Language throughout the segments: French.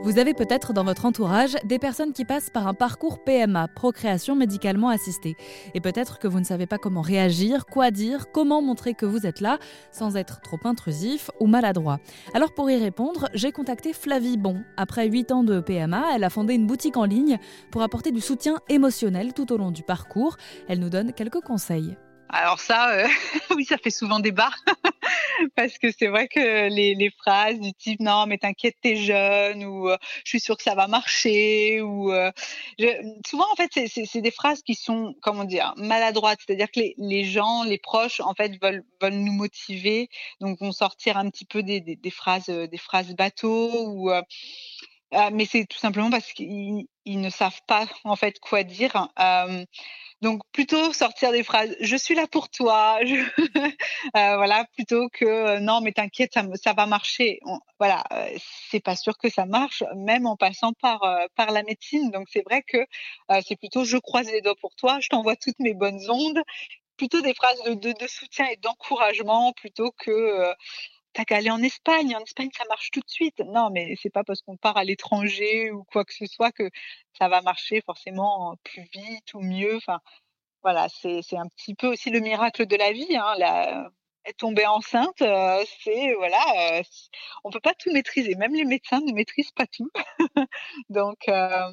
Vous avez peut-être dans votre entourage des personnes qui passent par un parcours PMA, procréation médicalement assistée. Et peut-être que vous ne savez pas comment réagir, quoi dire, comment montrer que vous êtes là sans être trop intrusif ou maladroit. Alors pour y répondre, j'ai contacté Flavie Bon. Après 8 ans de PMA, elle a fondé une boutique en ligne pour apporter du soutien émotionnel tout au long du parcours. Elle nous donne quelques conseils. Alors ça, euh, oui, ça fait souvent débat parce que c'est vrai que les, les, phrases du type non mais t'inquiète t'es jeune ou euh, je suis sûre que ça va marcher ou euh, souvent en fait c'est des phrases qui sont comment dire maladroites, c'est-à-dire que les, les, gens, les proches en fait veulent veulent nous motiver. Donc vont sortir un petit peu des, des, des phrases des phrases bateaux ou mais c'est tout simplement parce qu'ils ne savent pas en fait quoi dire. Donc plutôt sortir des phrases "je suis là pour toi", euh, voilà, plutôt que euh, "non mais t'inquiète, ça, va marcher". On, voilà, c'est pas sûr que ça marche, même en passant par la médecine. Donc c'est vrai que c'est plutôt "je croise les doigts pour toi", je t'envoie toutes mes bonnes ondes. Plutôt des phrases de soutien et d'encouragement plutôt que t'as qu'à aller en Espagne. En Espagne, ça marche tout de suite. Non, mais c'est pas parce qu'on part à l'étranger ou quoi que ce soit que ça va marcher forcément plus vite ou mieux. Enfin, voilà, c'est, un petit peu aussi le miracle de la vie. Hein. La, tomber enceinte, euh, c'est voilà, euh, on peut pas tout maîtriser. Même les médecins ne maîtrisent pas tout. Donc euh,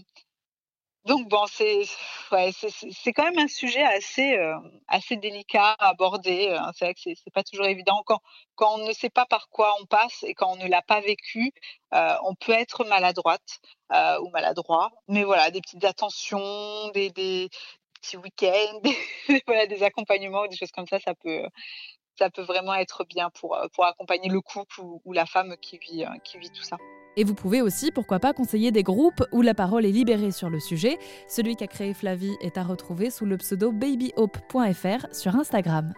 donc bon, c'est c'est quand même un sujet assez euh, assez délicat à aborder. Hein. C'est vrai que c'est pas toujours évident quand quand on ne sait pas par quoi on passe et quand on ne l'a pas vécu, euh, on peut être maladroite euh, ou maladroit. Mais voilà, des petites attentions, des, des petits week-ends, des, des accompagnements ou des choses comme ça, ça peut ça peut vraiment être bien pour pour accompagner le couple ou, ou la femme qui vit qui vit tout ça. Et vous pouvez aussi, pourquoi pas, conseiller des groupes où la parole est libérée sur le sujet. Celui qu'a créé Flavie est à retrouver sous le pseudo babyhope.fr sur Instagram.